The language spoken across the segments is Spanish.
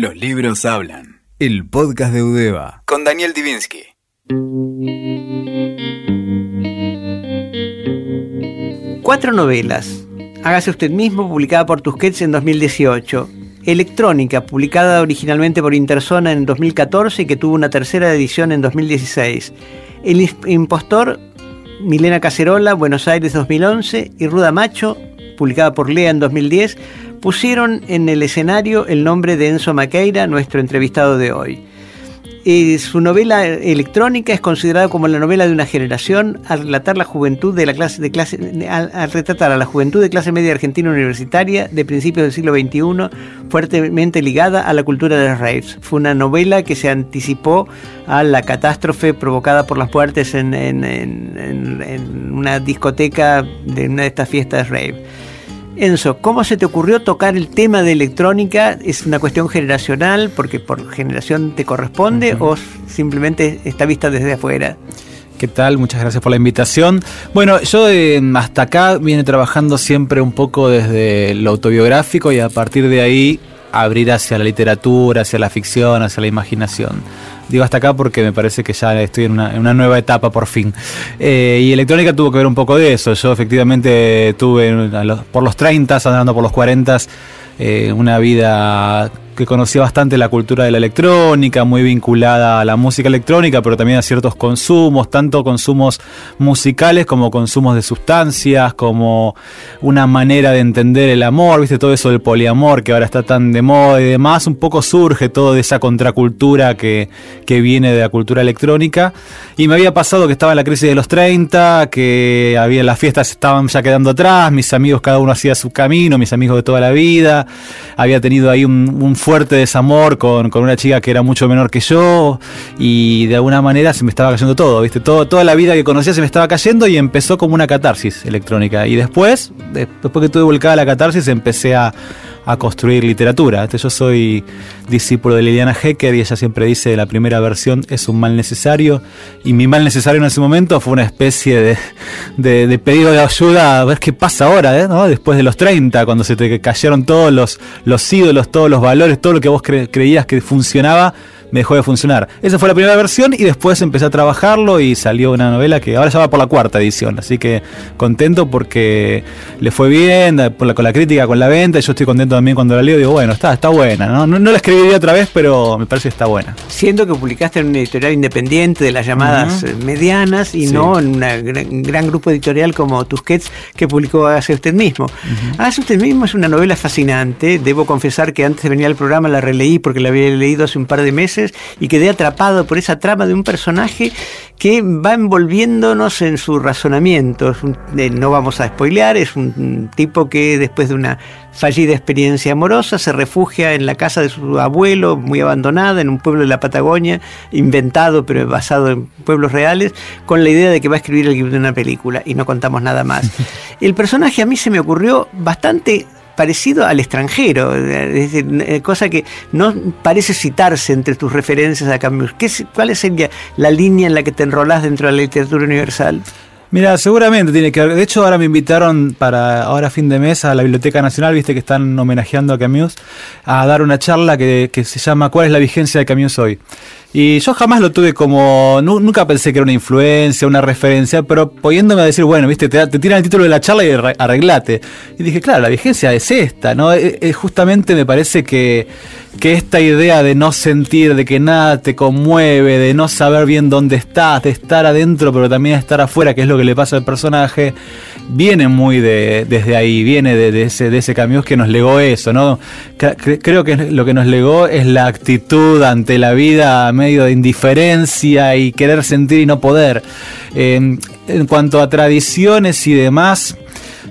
Los libros hablan. El podcast de Udeva. Con Daniel Divinsky. Cuatro novelas. Hágase usted mismo, publicada por Tusquets en 2018. Electrónica, publicada originalmente por Interzona en 2014 y que tuvo una tercera edición en 2016. El impostor, Milena Cacerola, Buenos Aires 2011 y Ruda Macho, publicada por Lea en 2010, pusieron en el escenario el nombre de Enzo Maqueira, nuestro entrevistado de hoy. Eh, su novela electrónica es considerada como la novela de una generación al relatar la juventud de la clase de clase al, retratar a la juventud de clase media argentina universitaria de principios del siglo XXI fuertemente ligada a la cultura de los raves. Fue una novela que se anticipó a la catástrofe provocada por las muertes en, en una discoteca de una de estas fiestas rave. Enzo, ¿cómo se te ocurrió tocar el tema de electrónica? ¿Es una cuestión generacional porque por generación te corresponde o simplemente está vista desde afuera? ¿Qué tal? Muchas gracias por la invitación. Bueno, yo eh, hasta acá viene trabajando siempre un poco desde lo autobiográfico y a partir de ahí abrir hacia la literatura, hacia la ficción, hacia la imaginación. Digo hasta acá porque me parece que ya estoy en una, nueva etapa por fin. Eh, y electrónica tuvo que ver un poco de eso. Yo efectivamente tuve por los 30, andando por los 40, eh, una vida que conocía bastante la cultura de la electrónica, muy vinculada a la música electrónica, pero también a ciertos consumos, tanto consumos musicales como consumos de sustancias, como una manera de entender el amor, viste, todo eso del poliamor que ahora está tan de moda y demás, un poco surge todo de esa contracultura que, que viene de la cultura electrónica. Y me había pasado que estaba en la crisis de los 30, que había las fiestas estaban ya quedando atrás, mis amigos cada uno hacía su camino, mis amigos de toda la vida, había tenido ahí un, un fuerte desamor con, con, una chica que era mucho menor que yo y de alguna manera se me estaba cayendo todo, ¿viste? Todo, toda la vida que conocía se me estaba cayendo y empezó como una catarsis electrónica. Y después, después que tuve volcada la catarsis, empecé a a construir literatura. Este, yo soy discípulo de Liliana Hecker y ella siempre dice la primera versión es un mal necesario y mi mal necesario en ese momento fue una especie de, de, pedido de ayuda a ver qué pasa ahora, ¿eh? después de los 30, cuando se te cayeron todos los, los ídolos, todos los valores, todo lo que vos creías que funcionaba me dejó de funcionar. Esa fue la primera versión y después empecé a trabajarlo y salió una novela que ahora ya va por la cuarta edición. Así que contento porque le fue bien, con la crítica, con la venta. Yo estoy contento también cuando la leo. Digo, bueno, está, está buena. ¿no? No, la escribiría otra vez, pero me parece que está buena. Siendo que publicaste en una editorial independiente de las llamadas eh, medianas y no en un gran, grupo editorial como Tusquets que publicó Hace usted mismo. Hace usted mismo es una novela fascinante. Debo confesar que antes de venir al programa la releí porque la había leído hace un par de meses y quedé atrapado por esa trama de un personaje que va envolviéndonos en su razonamiento. Eh, no vamos a spoilear, es un tipo que después de una fallida experiencia amorosa se refugia en la casa de su abuelo, muy abandonada, en un pueblo de la Patagonia, inventado pero basado en pueblos reales, con la idea de que va a escribir el guion de una película y no contamos nada más. El personaje a mí se me ocurrió bastante parecido al extranjero, es eh, cosa que no parece citarse entre tus referencias a Camus. ¿Qué, ¿Cuál sería la línea en la que te enrolás dentro de la literatura universal? Mira, seguramente tiene que ver. De hecho, ahora me invitaron para ahora fin de mes a la Biblioteca Nacional, viste que están homenajeando a Camus, a dar una charla que, que se llama ¿Cuál es la vigencia de Camus hoy? Y yo jamás lo tuve como. Nunca pensé que era una influencia, una referencia, pero poniéndome a decir, bueno, viste, te, te tiran el título de la charla y arreglate. Y dije, claro, la vigencia es esta, ¿no? E, e, justamente me parece que, que esta idea de no sentir, de que nada te conmueve, de no saber bien dónde estás, de estar adentro, pero también estar afuera, que es lo que le pasa al personaje, viene muy de, desde ahí, viene de, ese, de ese cambio que nos legó eso, ¿no? Creo que lo que nos legó es la actitud ante la vida medio de indiferencia y querer sentir y no poder. en cuanto a tradiciones y demás,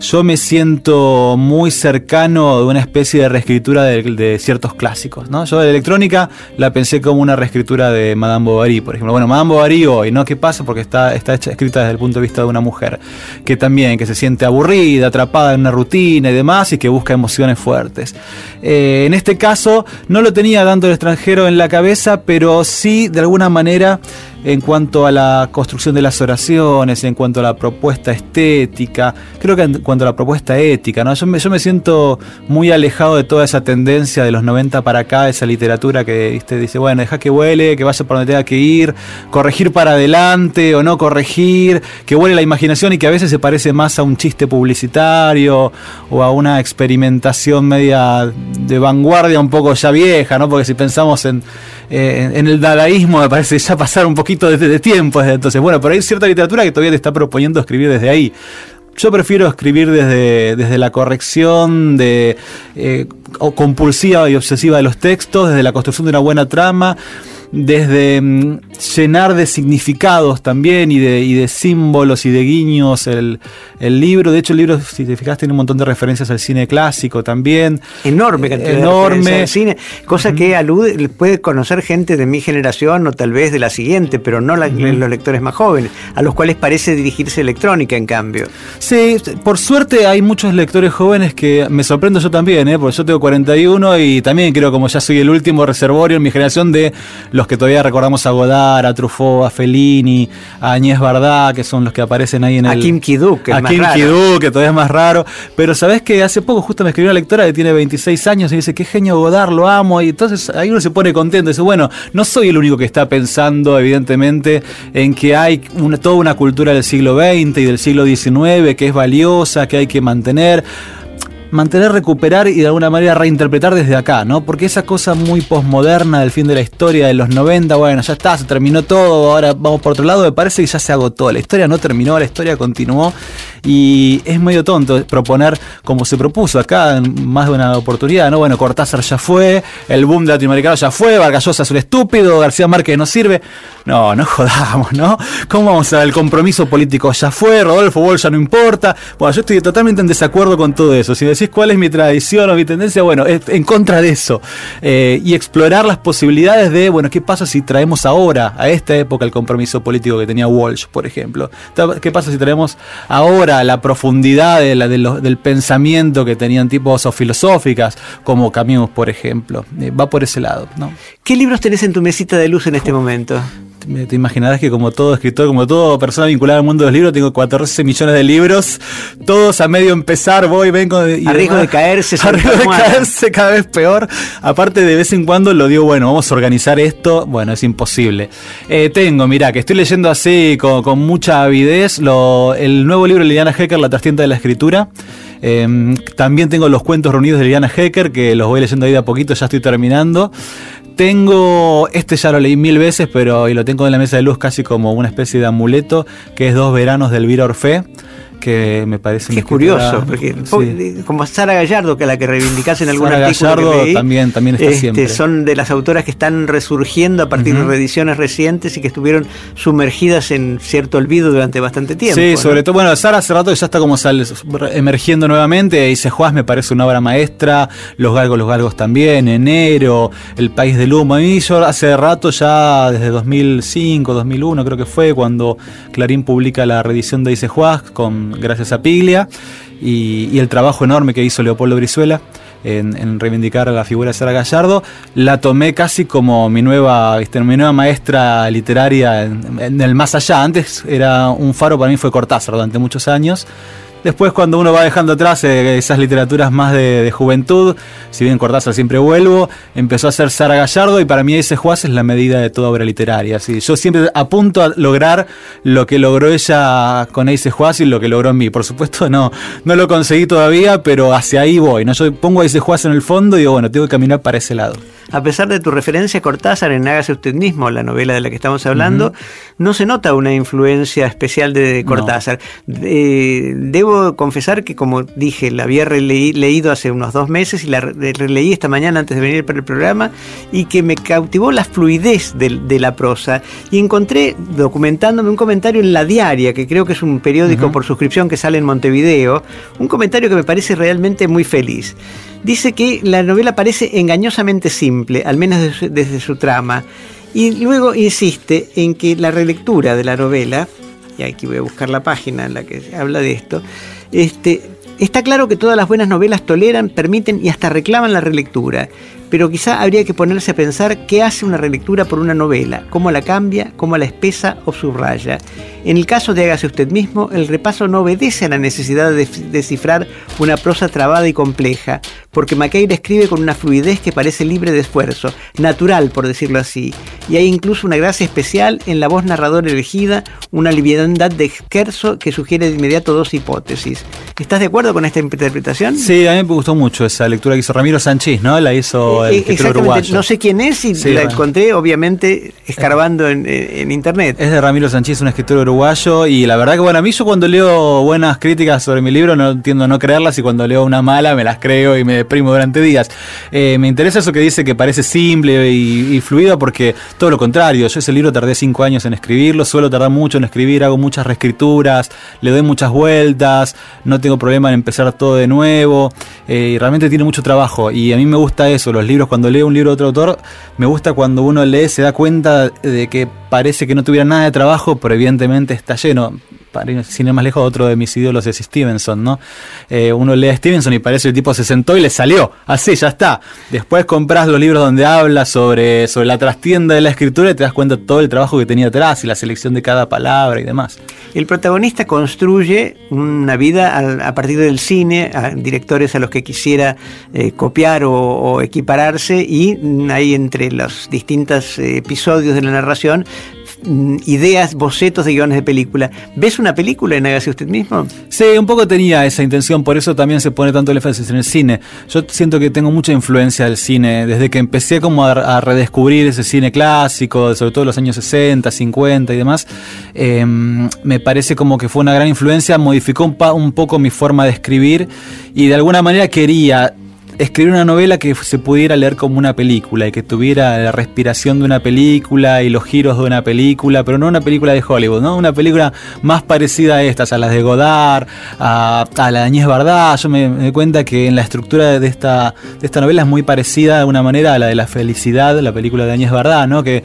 yo me siento muy cercano de una especie de reescritura de, ciertos clásicos. ¿no? Yo de electrónica la pensé como una reescritura de Madame Bovary, por ejemplo. Bueno, Madame Bovary hoy, ¿no? ¿Qué pasa? Porque está, está escrita desde el punto de vista de una mujer que también, que se siente aburrida, atrapada en una rutina y demás, y que busca emociones fuertes. Eh, en este caso, no lo tenía tanto el extranjero en la cabeza, pero sí, de alguna manera, en cuanto a la construcción de las oraciones, en cuanto a la propuesta estética, creo que en cuanto a la propuesta ética, ¿no? Yo me, siento muy alejado de toda esa tendencia de los 90 para acá, esa literatura que dice, bueno, deja que huele, que vaya por donde tenga que ir, corregir para adelante o no corregir, que huele la imaginación y que a veces se parece más a un chiste publicitario o a una experimentación media de vanguardia un poco ya vieja, ¿no? Porque si pensamos en, eh, en el dadaísmo me parece ya pasar un poquito de, de tiempo desde entonces. Bueno, pero hay cierta literatura que todavía te está proponiendo escribir desde ahí. Yo prefiero escribir desde, desde la corrección de, eh, compulsiva y obsesiva de los textos, desde la construcción de una buena trama desde mm, llenar de significados también y de, y de símbolos y de guiños el, el, libro. De hecho, el libro, si te fijas, tiene un montón de referencias al cine clásico también. Enorme cantidad Enorme. de al cine, cosa que alude, puede conocer gente de mi generación o tal vez de la siguiente, pero no la, los lectores más jóvenes, a los cuales parece dirigirse electrónica en cambio. Sí, por suerte hay muchos lectores jóvenes que me sorprendo yo también, ¿eh? porque yo tengo 41 y también creo, como ya soy el último reservorio en mi generación de los que todavía recordamos a Godard, a Truffaut, a Fellini, a Añez Bardá, que son los que aparecen ahí en el... A Kim Kiduk, que A Kim Kiduk, que todavía es más raro. Pero sabes que hace poco justo me escribió una lectora que tiene 26 años y dice, qué genio Godard, lo amo. Y entonces ahí uno se pone contento. Dice, bueno, no soy el único que está pensando, evidentemente, en que hay una, toda una cultura del siglo XX y del siglo XIX que es valiosa, que hay que mantener mantener, recuperar y de alguna manera reinterpretar desde acá, ¿no? Porque esa cosa muy posmoderna del fin de la historia de los 90, bueno, ya está, se terminó todo, ahora vamos por otro lado, me parece que ya se agotó. La historia no terminó, la historia continuó y es medio tonto proponer como se propuso acá en más de una oportunidad, ¿no? Bueno, Cortázar ya fue, el boom de latinoamericano ya fue, Vargas Llosa es un estúpido, García Márquez no sirve. No, no jodamos, ¿no? ¿Cómo vamos a ver? El compromiso político ya fue, Rodolfo Wall ya no importa. Bueno, yo estoy totalmente en desacuerdo con todo eso. Si decís cuál es mi tradición o mi tendencia, bueno, es en contra de eso. Eh, y explorar las posibilidades de, bueno, ¿qué pasa si traemos ahora, a esta época, el compromiso político que tenía Walsh, por ejemplo? ¿Qué pasa si traemos ahora la profundidad de la, de del pensamiento que tenían tipos o filosóficas, como Camus, por ejemplo? Eh, va por ese lado, ¿no? ¿Qué libros tenés en tu mesita de luz en este momento? Te imaginarás que como todo escritor, como toda persona vinculada al mundo de los libros, tengo 14 millones de libros, todos a medio empezar, voy, vengo... Y a riesgo de caerse. A riesgo de caerse cada vez peor. Aparte de vez en cuando lo digo, bueno, vamos a organizar esto, bueno, es imposible. Eh, tengo, mira, que estoy leyendo así con, mucha avidez lo, el nuevo libro de Liliana Hecker, La trastienda de la escritura. Em, también tengo los cuentos reunidos de Liliana Hecker, que los voy leyendo ahí de a poquito, ya estoy terminando. Tengo, este ya lo leí mil veces, pero y lo tengo en la mesa de luz casi como una especie de amuleto, que es Dos Veranos de Elvira Orfé que me parece que es curioso, porque como Sara Gallardo, que la que reivindicás en algún Sara artículo Gallardo también, también está este, siempre. Son de las autoras que están resurgiendo a partir de reediciones recientes y que estuvieron sumergidas en cierto olvido durante bastante tiempo. Sí, sobre todo, bueno, Sara hace rato ya está como sale, emergiendo nuevamente, dice Juaz me parece una obra maestra, Los Galgos, Los Galgos también, Enero, El País del Humo, a mí yo hace rato ya, desde 2005, 2001 creo que fue, cuando Clarín publica la reedición de Dice Juaz gracias a Piglia y, el trabajo enorme que hizo Leopoldo Brizuela. En, reivindicar la figura de Sara Gallardo, la tomé casi como mi nueva, mi nueva maestra literaria en, en, el más allá. Antes era un faro para mí fue Cortázar durante muchos años. Después cuando uno va dejando atrás eh, esas literaturas más de, juventud, si bien Cortázar siempre vuelvo, empezó a ser Sara Gallardo y para mí ese Juaz es la medida de toda obra literaria. ¿sí? Yo siempre apunto a lograr lo que logró ella con Ace Juaz y lo que logró en mí. Por supuesto no, no lo conseguí todavía, pero hacia ahí voy. ¿no? Yo pongo a Ace Juaz en el fondo y digo, bueno, tengo que caminar para ese lado. A pesar de tu referencia a Cortázar en Hágase usted mismo, la novela de la que estamos hablando, no se nota una influencia especial de Cortázar. debo confesar que, como dije, la había leído hace unos dos meses y la releí esta mañana antes de venir para el programa y que me cautivó la fluidez de, la prosa. Y encontré, documentándome, un comentario en La Diaria, que creo que es un periódico por suscripción que sale en Montevideo, un comentario que me parece realmente muy feliz. Dice que la novela parece engañosamente simple, al menos desde su trama, y luego insiste en que la relectura de la novela, y aquí voy a buscar la página en la que habla de esto, este, está claro que todas las buenas novelas toleran, permiten y hasta reclaman la relectura, pero quizá habría que ponerse a pensar qué hace una relectura por una novela, cómo la cambia, cómo la espesa o subraya. En el caso de Hágase usted mismo, el repaso no obedece a la necesidad de descifrar una prosa trabada y compleja, porque Maqueira escribe con una fluidez que parece libre de esfuerzo, natural por decirlo así, y hay incluso una gracia especial en la voz narradora elegida, una liviandad de esquerzo que sugiere de inmediato dos hipótesis. ¿Estás de acuerdo con esta interpretación? Sí, a mí me gustó mucho esa lectura que hizo Ramiro Sánchez, ¿no? La hizo el eh, uruguayo. No sé quién es y la encontré, obviamente, escarbando en, internet. Es de Ramiro Sánchez, un escritor uruguayo, y la verdad que, bueno, a mí yo cuando leo buenas críticas sobre mi libro no entiendo no creerlas, y cuando leo una mala me las creo y me deprimo durante días. Eh, me interesa eso que dice que parece simple y, fluido, porque todo lo contrario, yo ese libro tardé cinco años en escribirlo, suelo tardar mucho en escribir, hago muchas reescrituras, le doy muchas vueltas, no tengo problema en empezar todo de nuevo, eh, y realmente tiene mucho trabajo, y a mí me gusta eso, los libros, cuando leo un libro de otro autor, me gusta cuando uno lee, se da cuenta de que parece que no tuviera nada de trabajo, pero evidentemente está lleno sin ir más lejos, otro de mis ídolos es Stevenson, ¿no? Eh, uno lee a Stevenson y parece que el tipo se sentó y le salió, así, ya está. Después compras los libros donde habla sobre, sobre la trastienda de la escritura y te das cuenta de todo el trabajo que tenía atrás y la selección de cada palabra y demás. El protagonista construye una vida a, partir del cine, a directores a los que quisiera eh, copiar o, equipararse y hay entre los distintos eh, episodios de la narración ideas, bocetos de guiones de película. ¿Ves una película en Hágase usted mismo? Sí, un poco tenía esa intención, por eso también se pone tanto el énfasis en el cine. Yo siento que tengo mucha influencia del cine, desde que empecé como a, redescubrir ese cine clásico, sobre todo los años 60, 50 y demás, em, me parece como que fue una gran influencia, modificó un poco mi forma de escribir y de alguna manera quería escribir una novela que se pudiera leer como una película y que tuviera la respiración de una película y los giros de una película, pero no una película de Hollywood, ¿no? Una película más parecida a estas, a las de Godard, a, la de Añez Bardá. Yo me, doy cuenta que en la estructura de esta, de esta novela es muy parecida de alguna manera a la de La Felicidad, la película de Añez Bardá, ¿no? Que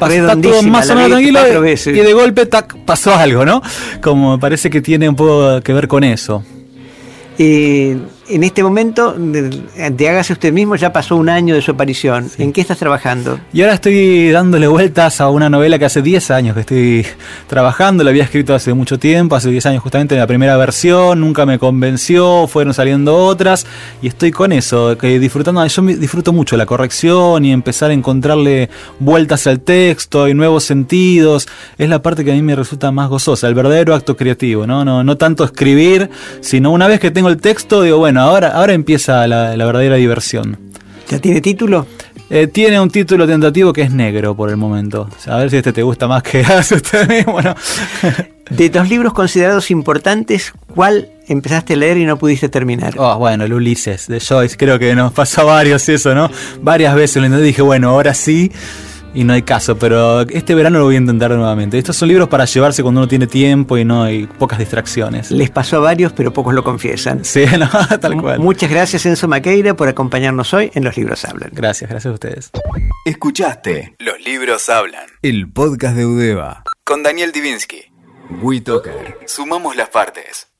está todo más o menos tranquilo y, y de golpe tac, pasó algo, ¿no? Como parece que tiene un poco que ver con eso. Eh, en este momento, de, Hágase usted mismo, ya pasó un año de su aparición. ¿En qué estás trabajando? Y ahora estoy dándole vueltas a una novela que hace 10 años que estoy trabajando, la había escrito hace mucho tiempo, hace 10 años justamente en la primera versión, nunca me convenció, fueron saliendo otras, y estoy con eso, que disfrutando, yo disfruto mucho la corrección y empezar a encontrarle vueltas al texto y nuevos sentidos, es la parte que a mí me resulta más gozosa, el verdadero acto creativo, ¿no? No, no tanto escribir, sino una vez que tengo el texto, digo, bueno, ahora, ahora empieza la, verdadera diversión. ¿Ya tiene título? Eh, tiene un título tentativo que es negro por el momento. a ver si este te gusta más que usted mismo. De los libros considerados importantes, ¿cuál empezaste a leer y no pudiste terminar? Oh, bueno, el Ulises de Joyce. Creo que nos pasó varios eso, ¿no? Varias veces lo dije, bueno, ahora sí y no hay caso, pero este verano lo voy a intentar nuevamente. Estos son libros para llevarse cuando uno tiene tiempo y no hay pocas distracciones. Les pasó a varios, pero pocos lo confiesan. Sí, no, tal cual. Muchas gracias Enzo Maqueira por acompañarnos hoy en Los Libros Hablan. Gracias, gracias a ustedes. Escuchaste Los Libros Hablan, el podcast de Udeva con Daniel Divinsky. WeToker. Sumamos las partes.